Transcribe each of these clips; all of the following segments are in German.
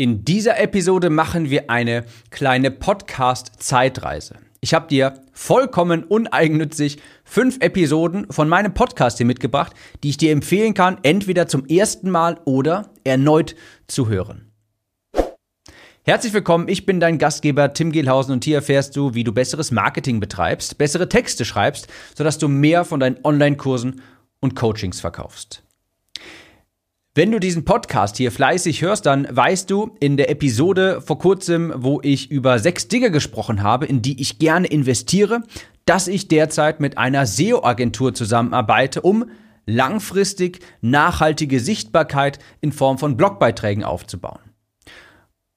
In dieser Episode machen wir eine kleine Podcast-Zeitreise. Ich habe dir vollkommen uneigennützig fünf Episoden von meinem Podcast hier mitgebracht, die ich dir empfehlen kann, entweder zum ersten Mal oder erneut zu hören. Herzlich willkommen, ich bin dein Gastgeber Tim Gehlhausen und hier erfährst du, wie du besseres Marketing betreibst, bessere Texte schreibst, sodass du mehr von deinen Online-Kursen und Coachings verkaufst. Wenn du diesen Podcast hier fleißig hörst, dann weißt du in der Episode vor kurzem, wo ich über sechs Dinge gesprochen habe, in die ich gerne investiere, dass ich derzeit mit einer SEO-Agentur zusammenarbeite, um langfristig nachhaltige Sichtbarkeit in Form von Blogbeiträgen aufzubauen.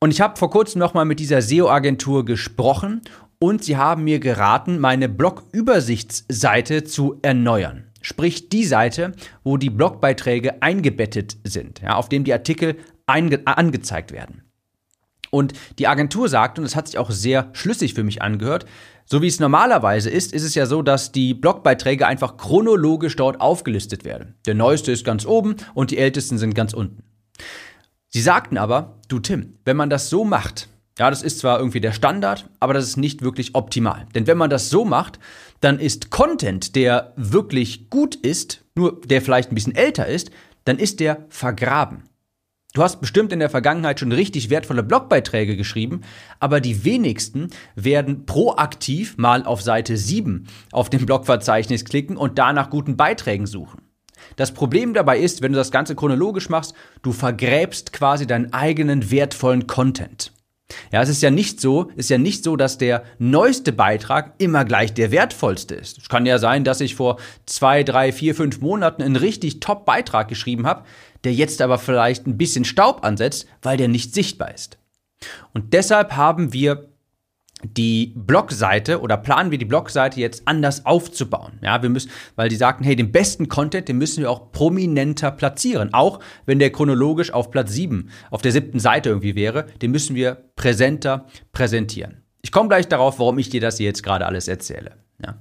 Und ich habe vor kurzem nochmal mit dieser SEO-Agentur gesprochen und sie haben mir geraten, meine Blog-Übersichtsseite zu erneuern. Sprich die Seite, wo die Blogbeiträge eingebettet sind, ja, auf dem die Artikel angezeigt werden. Und die Agentur sagt, und das hat sich auch sehr schlüssig für mich angehört, so wie es normalerweise ist, ist es ja so, dass die Blogbeiträge einfach chronologisch dort aufgelistet werden. Der neueste ist ganz oben und die ältesten sind ganz unten. Sie sagten aber, du Tim, wenn man das so macht, ja, das ist zwar irgendwie der Standard, aber das ist nicht wirklich optimal. Denn wenn man das so macht, dann ist Content, der wirklich gut ist, nur der vielleicht ein bisschen älter ist, dann ist der vergraben. Du hast bestimmt in der Vergangenheit schon richtig wertvolle Blogbeiträge geschrieben, aber die wenigsten werden proaktiv mal auf Seite 7 auf dem Blogverzeichnis klicken und danach guten Beiträgen suchen. Das Problem dabei ist, wenn du das Ganze chronologisch machst, du vergräbst quasi deinen eigenen wertvollen Content. Ja, es ist ja nicht so, ist ja nicht so, dass der neueste Beitrag immer gleich der wertvollste ist. Es kann ja sein, dass ich vor zwei, drei, vier, fünf Monaten einen richtig top Beitrag geschrieben habe, der jetzt aber vielleicht ein bisschen Staub ansetzt, weil der nicht sichtbar ist. Und deshalb haben wir die Blogseite oder planen wir die Blogseite jetzt anders aufzubauen. Ja, wir müssen, weil die sagten, hey, den besten Content, den müssen wir auch prominenter platzieren. Auch wenn der chronologisch auf Platz 7, auf der siebten Seite irgendwie wäre, den müssen wir präsenter präsentieren. Ich komme gleich darauf, warum ich dir das jetzt gerade alles erzähle. Ja.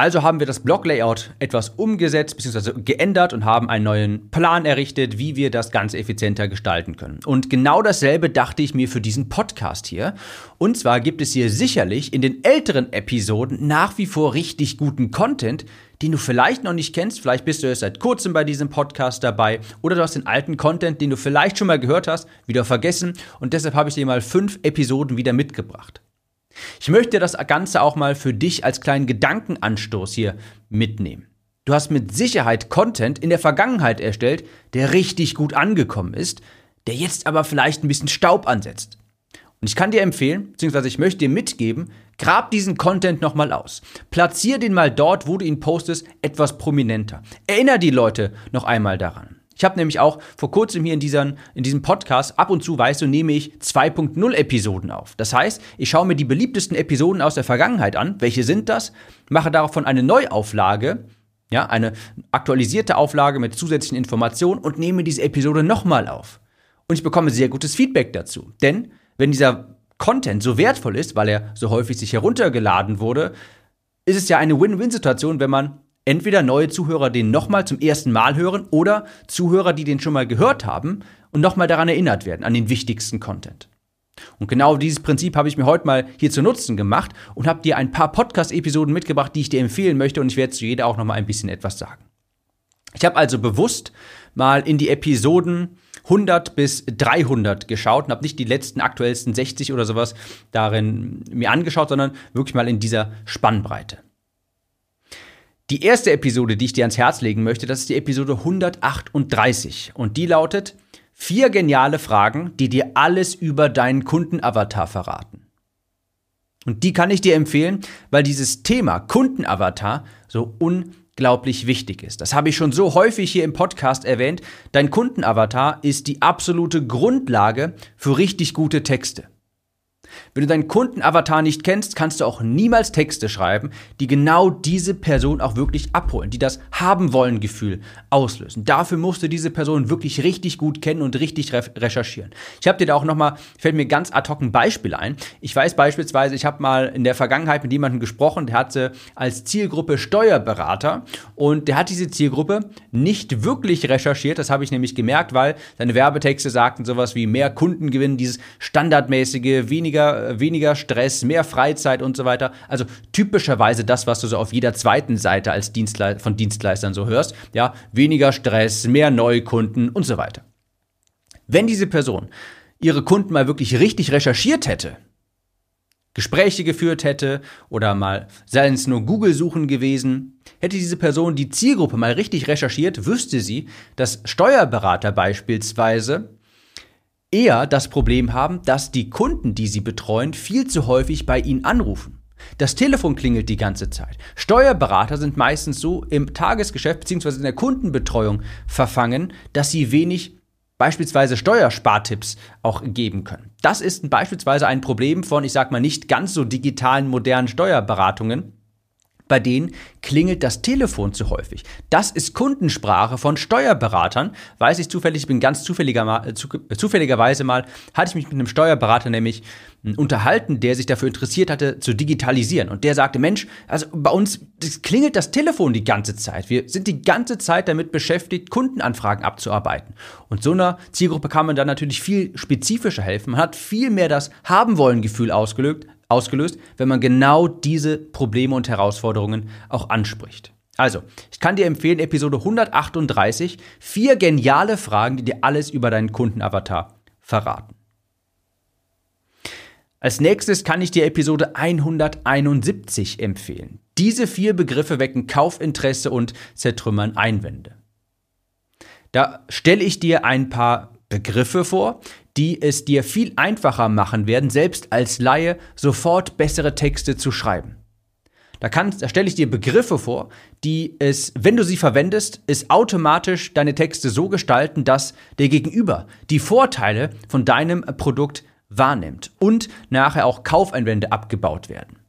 Also haben wir das Blog-Layout etwas umgesetzt bzw. geändert und haben einen neuen Plan errichtet, wie wir das Ganze effizienter gestalten können. Und genau dasselbe dachte ich mir für diesen Podcast hier. Und zwar gibt es hier sicherlich in den älteren Episoden nach wie vor richtig guten Content, den du vielleicht noch nicht kennst. Vielleicht bist du erst seit kurzem bei diesem Podcast dabei oder du hast den alten Content, den du vielleicht schon mal gehört hast, wieder vergessen. Und deshalb habe ich dir mal fünf Episoden wieder mitgebracht. Ich möchte das Ganze auch mal für dich als kleinen Gedankenanstoß hier mitnehmen. Du hast mit Sicherheit Content in der Vergangenheit erstellt, der richtig gut angekommen ist, der jetzt aber vielleicht ein bisschen Staub ansetzt. Und ich kann dir empfehlen, beziehungsweise ich möchte dir mitgeben, grab diesen Content nochmal aus. Platzier den mal dort, wo du ihn postest, etwas prominenter. Erinner die Leute noch einmal daran. Ich habe nämlich auch vor kurzem hier in, dieser, in diesem Podcast, ab und zu weißt du, nehme ich 2.0 Episoden auf. Das heißt, ich schaue mir die beliebtesten Episoden aus der Vergangenheit an. Welche sind das? Mache davon eine Neuauflage, ja, eine aktualisierte Auflage mit zusätzlichen Informationen und nehme diese Episode nochmal auf. Und ich bekomme sehr gutes Feedback dazu. Denn wenn dieser Content so wertvoll ist, weil er so häufig sich heruntergeladen wurde, ist es ja eine Win-Win-Situation, wenn man entweder neue Zuhörer den nochmal zum ersten Mal hören oder Zuhörer, die den schon mal gehört haben und nochmal daran erinnert werden, an den wichtigsten Content. Und genau dieses Prinzip habe ich mir heute mal hier zu Nutzen gemacht und habe dir ein paar Podcast-Episoden mitgebracht, die ich dir empfehlen möchte und ich werde zu jeder auch nochmal ein bisschen etwas sagen. Ich habe also bewusst mal in die Episoden 100 bis 300 geschaut und habe nicht die letzten aktuellsten 60 oder sowas darin mir angeschaut, sondern wirklich mal in dieser Spannbreite. Die erste Episode, die ich dir ans Herz legen möchte, das ist die Episode 138 und die lautet vier geniale Fragen, die dir alles über deinen Kundenavatar verraten. Und die kann ich dir empfehlen, weil dieses Thema Kundenavatar so unglaublich wichtig ist. Das habe ich schon so häufig hier im Podcast erwähnt. Dein Kundenavatar ist die absolute Grundlage für richtig gute Texte. Wenn du deinen Kundenavatar nicht kennst, kannst du auch niemals Texte schreiben, die genau diese Person auch wirklich abholen, die das haben wollen Gefühl auslösen. Dafür musst du diese Person wirklich richtig gut kennen und richtig re recherchieren. Ich habe dir da auch nochmal, fällt mir ganz ad hoc ein Beispiel ein. Ich weiß beispielsweise, ich habe mal in der Vergangenheit mit jemandem gesprochen, der hatte als Zielgruppe Steuerberater und der hat diese Zielgruppe nicht wirklich recherchiert. Das habe ich nämlich gemerkt, weil seine Werbetexte sagten sowas wie mehr Kundengewinn, dieses standardmäßige, weniger, weniger Stress, mehr Freizeit und so weiter. Also typischerweise das, was du so auf jeder zweiten Seite als Dienstle von Dienstleistern so hörst. Ja, weniger Stress, mehr Neukunden und so weiter. Wenn diese Person ihre Kunden mal wirklich richtig recherchiert hätte, Gespräche geführt hätte oder mal seien es nur Google-Suchen gewesen, hätte diese Person die Zielgruppe mal richtig recherchiert, wüsste sie, dass Steuerberater beispielsweise eher das Problem haben, dass die Kunden, die sie betreuen, viel zu häufig bei ihnen anrufen. Das Telefon klingelt die ganze Zeit. Steuerberater sind meistens so im Tagesgeschäft bzw. in der Kundenbetreuung verfangen, dass sie wenig beispielsweise Steuerspartipps auch geben können. Das ist beispielsweise ein Problem von, ich sag mal, nicht ganz so digitalen, modernen Steuerberatungen bei denen klingelt das Telefon zu häufig. Das ist Kundensprache von Steuerberatern. Weiß ich zufällig, ich bin ganz zufälliger, äh, zufälligerweise mal, hatte ich mich mit einem Steuerberater nämlich hm, unterhalten, der sich dafür interessiert hatte, zu digitalisieren. Und der sagte, Mensch, also bei uns das klingelt das Telefon die ganze Zeit. Wir sind die ganze Zeit damit beschäftigt, Kundenanfragen abzuarbeiten. Und so einer Zielgruppe kann man dann natürlich viel spezifischer helfen. Man hat viel mehr das Haben-wollen-Gefühl ausgelöst, ausgelöst, wenn man genau diese Probleme und Herausforderungen auch anspricht. Also, ich kann dir empfehlen, Episode 138, vier geniale Fragen, die dir alles über deinen Kundenavatar verraten. Als nächstes kann ich dir Episode 171 empfehlen. Diese vier Begriffe wecken Kaufinteresse und zertrümmern Einwände. Da stelle ich dir ein paar Begriffe vor, die es dir viel einfacher machen werden, selbst als Laie sofort bessere Texte zu schreiben. Da, da stelle ich dir Begriffe vor, die es, wenn du sie verwendest, es automatisch deine Texte so gestalten, dass der Gegenüber die Vorteile von deinem Produkt wahrnimmt und nachher auch Kaufeinwände abgebaut werden.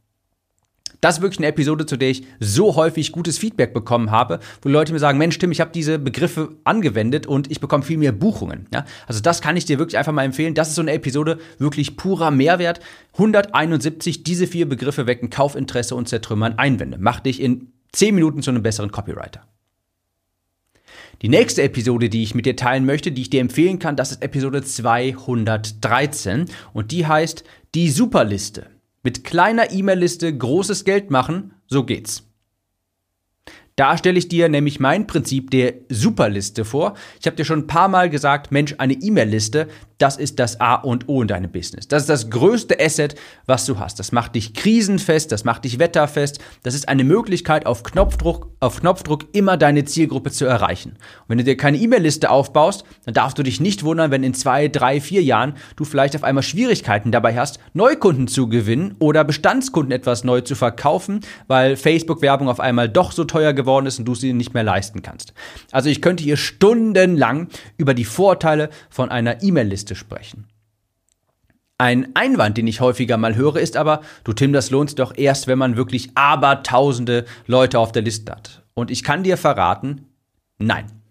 Das ist wirklich eine Episode, zu der ich so häufig gutes Feedback bekommen habe, wo Leute mir sagen, Mensch, Tim, ich habe diese Begriffe angewendet und ich bekomme viel mehr Buchungen. Ja? Also das kann ich dir wirklich einfach mal empfehlen. Das ist so eine Episode, wirklich purer Mehrwert. 171, diese vier Begriffe wecken Kaufinteresse und zertrümmern Einwände. Mach dich in 10 Minuten zu einem besseren Copywriter. Die nächste Episode, die ich mit dir teilen möchte, die ich dir empfehlen kann, das ist Episode 213 und die heißt Die Superliste. Mit kleiner E-Mail-Liste großes Geld machen, so geht's. Da stelle ich dir nämlich mein Prinzip der Superliste vor. Ich habe dir schon ein paar Mal gesagt, Mensch, eine E-Mail-Liste, das ist das A und O in deinem Business. Das ist das größte Asset, was du hast. Das macht dich krisenfest, das macht dich wetterfest. Das ist eine Möglichkeit, auf Knopfdruck, auf Knopfdruck immer deine Zielgruppe zu erreichen. Und wenn du dir keine E-Mail-Liste aufbaust, dann darfst du dich nicht wundern, wenn in zwei, drei, vier Jahren du vielleicht auf einmal Schwierigkeiten dabei hast, Neukunden zu gewinnen oder Bestandskunden etwas neu zu verkaufen, weil Facebook-Werbung auf einmal doch so teuer geworden geworden ist und du sie nicht mehr leisten kannst. Also ich könnte hier stundenlang über die Vorteile von einer E-Mail-Liste sprechen. Ein Einwand, den ich häufiger mal höre, ist aber, du Tim, das lohnt sich doch erst, wenn man wirklich abertausende Leute auf der Liste hat. Und ich kann dir verraten, nein.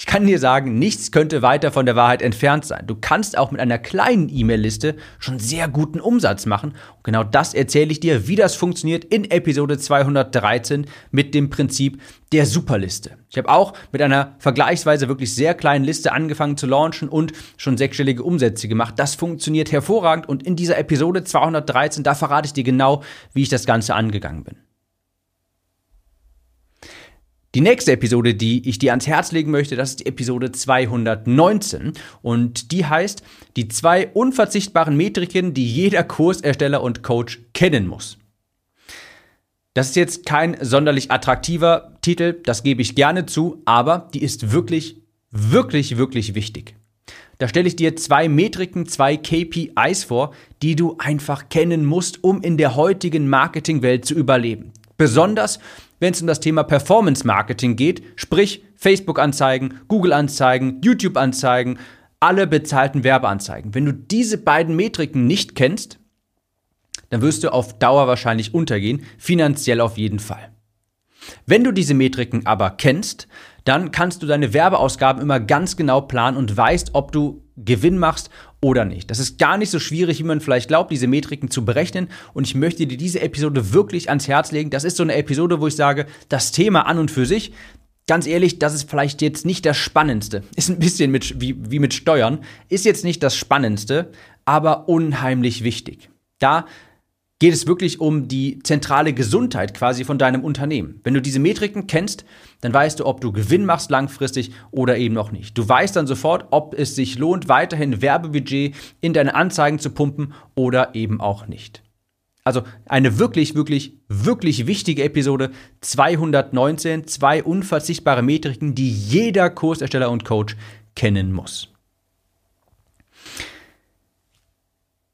Ich kann dir sagen, nichts könnte weiter von der Wahrheit entfernt sein. Du kannst auch mit einer kleinen E-Mail-Liste schon sehr guten Umsatz machen. Und genau das erzähle ich dir, wie das funktioniert in Episode 213 mit dem Prinzip der Superliste. Ich habe auch mit einer vergleichsweise wirklich sehr kleinen Liste angefangen zu launchen und schon sechsstellige Umsätze gemacht. Das funktioniert hervorragend und in dieser Episode 213, da verrate ich dir genau, wie ich das Ganze angegangen bin. Die nächste Episode, die ich dir ans Herz legen möchte, das ist die Episode 219 und die heißt die zwei unverzichtbaren Metriken, die jeder Kursersteller und Coach kennen muss. Das ist jetzt kein sonderlich attraktiver Titel, das gebe ich gerne zu, aber die ist wirklich, wirklich, wirklich wichtig. Da stelle ich dir zwei Metriken, zwei KPIs vor, die du einfach kennen musst, um in der heutigen Marketingwelt zu überleben. Besonders wenn es um das Thema Performance Marketing geht, sprich Facebook-Anzeigen, Google-Anzeigen, YouTube-Anzeigen, alle bezahlten Werbeanzeigen. Wenn du diese beiden Metriken nicht kennst, dann wirst du auf Dauer wahrscheinlich untergehen, finanziell auf jeden Fall. Wenn du diese Metriken aber kennst, dann kannst du deine Werbeausgaben immer ganz genau planen und weißt, ob du Gewinn machst oder nicht. Das ist gar nicht so schwierig, wie man vielleicht glaubt, diese Metriken zu berechnen. Und ich möchte dir diese Episode wirklich ans Herz legen. Das ist so eine Episode, wo ich sage, das Thema an und für sich, ganz ehrlich, das ist vielleicht jetzt nicht das Spannendste. Ist ein bisschen mit, wie, wie mit Steuern, ist jetzt nicht das Spannendste, aber unheimlich wichtig. Da geht es wirklich um die zentrale Gesundheit quasi von deinem Unternehmen. Wenn du diese Metriken kennst, dann weißt du, ob du Gewinn machst langfristig oder eben noch nicht. Du weißt dann sofort, ob es sich lohnt, weiterhin Werbebudget in deine Anzeigen zu pumpen oder eben auch nicht. Also eine wirklich, wirklich, wirklich wichtige Episode 219, zwei unverzichtbare Metriken, die jeder Kursersteller und Coach kennen muss.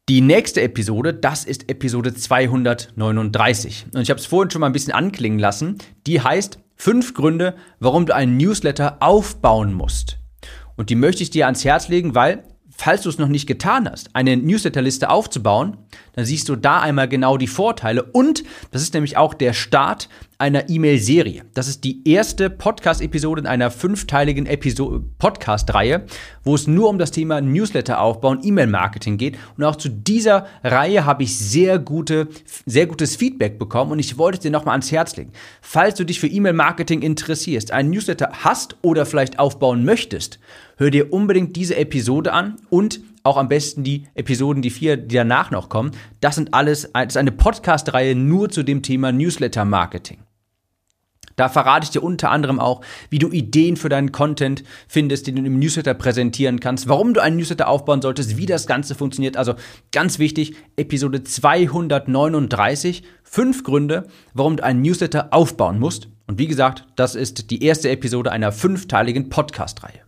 Die nächste Episode, das ist Episode 239. Und ich habe es vorhin schon mal ein bisschen anklingen lassen. Die heißt fünf Gründe, warum du einen Newsletter aufbauen musst. Und die möchte ich dir ans Herz legen, weil, falls du es noch nicht getan hast, eine Newsletterliste aufzubauen, dann siehst du da einmal genau die Vorteile. Und das ist nämlich auch der Start einer E-Mail-Serie. Das ist die erste Podcast-Episode in einer fünfteiligen Podcast-Reihe, wo es nur um das Thema Newsletter aufbauen, E-Mail-Marketing geht. Und auch zu dieser Reihe habe ich sehr, gute, sehr gutes Feedback bekommen und ich wollte es dir nochmal ans Herz legen. Falls du dich für E-Mail-Marketing interessierst, einen Newsletter hast oder vielleicht aufbauen möchtest, hör dir unbedingt diese Episode an und auch am besten die Episoden, die vier, die danach noch kommen. Das sind alles, das ist eine Podcast-Reihe nur zu dem Thema Newsletter-Marketing. Da verrate ich dir unter anderem auch, wie du Ideen für deinen Content findest, den du im Newsletter präsentieren kannst, warum du einen Newsletter aufbauen solltest, wie das Ganze funktioniert. Also ganz wichtig, Episode 239, fünf Gründe, warum du einen Newsletter aufbauen musst. Und wie gesagt, das ist die erste Episode einer fünfteiligen Podcast-Reihe.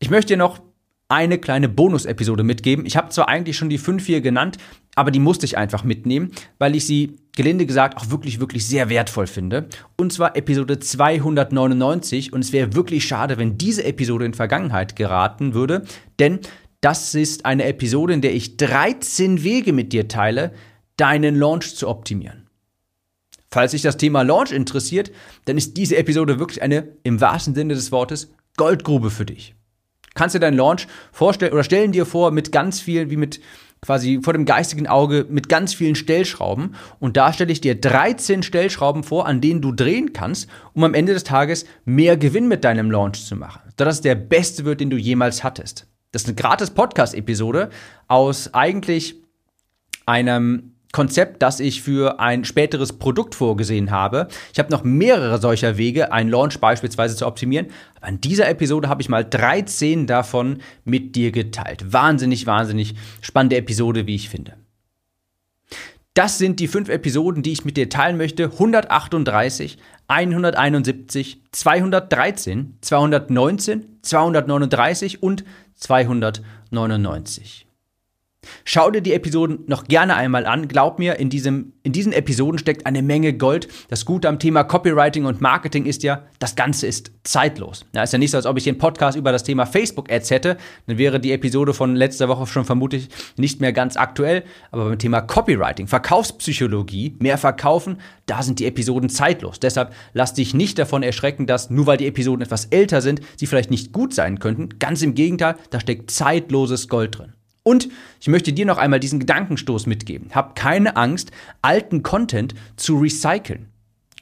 Ich möchte dir noch eine kleine Bonus-Episode mitgeben. Ich habe zwar eigentlich schon die fünf hier genannt, aber die musste ich einfach mitnehmen, weil ich sie, gelinde gesagt, auch wirklich, wirklich sehr wertvoll finde. Und zwar Episode 299. Und es wäre wirklich schade, wenn diese Episode in Vergangenheit geraten würde, denn das ist eine Episode, in der ich 13 Wege mit dir teile, deinen Launch zu optimieren. Falls dich das Thema Launch interessiert, dann ist diese Episode wirklich eine, im wahrsten Sinne des Wortes, Goldgrube für dich kannst dir deinen Launch vorstellen oder stellen dir vor mit ganz vielen, wie mit quasi vor dem geistigen Auge mit ganz vielen Stellschrauben. Und da stelle ich dir 13 Stellschrauben vor, an denen du drehen kannst, um am Ende des Tages mehr Gewinn mit deinem Launch zu machen. Dass es der beste wird, den du jemals hattest. Das ist eine gratis Podcast-Episode aus eigentlich einem Konzept, das ich für ein späteres Produkt vorgesehen habe. Ich habe noch mehrere solcher Wege, einen Launch beispielsweise zu optimieren. Aber in dieser Episode habe ich mal 13 davon mit dir geteilt. Wahnsinnig, wahnsinnig spannende Episode, wie ich finde. Das sind die fünf Episoden, die ich mit dir teilen möchte. 138, 171, 213, 219, 239 und 299. Schau dir die Episoden noch gerne einmal an. Glaub mir, in, diesem, in diesen Episoden steckt eine Menge Gold. Das Gute am Thema Copywriting und Marketing ist ja, das Ganze ist zeitlos. Ja, ist ja nicht so, als ob ich den Podcast über das Thema Facebook-Ads hätte. Dann wäre die Episode von letzter Woche schon vermutlich nicht mehr ganz aktuell. Aber beim Thema Copywriting, Verkaufspsychologie, mehr verkaufen, da sind die Episoden zeitlos. Deshalb lass dich nicht davon erschrecken, dass nur weil die Episoden etwas älter sind, sie vielleicht nicht gut sein könnten. Ganz im Gegenteil, da steckt zeitloses Gold drin. Und ich möchte dir noch einmal diesen Gedankenstoß mitgeben. Hab keine Angst, alten Content zu recyceln.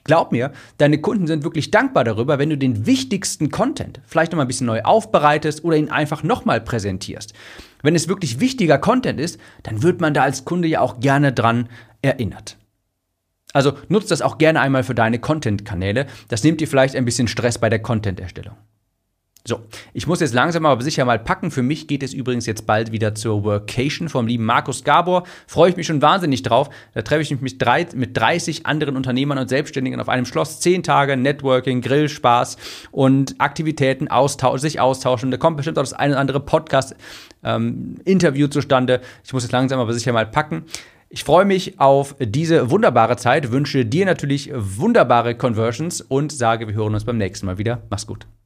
Glaub mir, deine Kunden sind wirklich dankbar darüber, wenn du den wichtigsten Content vielleicht nochmal ein bisschen neu aufbereitest oder ihn einfach nochmal präsentierst. Wenn es wirklich wichtiger Content ist, dann wird man da als Kunde ja auch gerne dran erinnert. Also nutzt das auch gerne einmal für deine Content-Kanäle. Das nimmt dir vielleicht ein bisschen Stress bei der Content-Erstellung. So, ich muss jetzt langsam aber sicher mal packen. Für mich geht es übrigens jetzt bald wieder zur Workation vom lieben Markus Gabor. Freue ich mich schon wahnsinnig drauf. Da treffe ich mich mit, drei, mit 30 anderen Unternehmern und Selbstständigen auf einem Schloss. Zehn Tage Networking, Grillspaß und Aktivitäten, Austausch, sich austauschen. Da kommt bestimmt auch das eine oder andere Podcast-Interview ähm, zustande. Ich muss jetzt langsam aber sicher mal packen. Ich freue mich auf diese wunderbare Zeit, wünsche dir natürlich wunderbare Conversions und sage, wir hören uns beim nächsten Mal wieder. Mach's gut.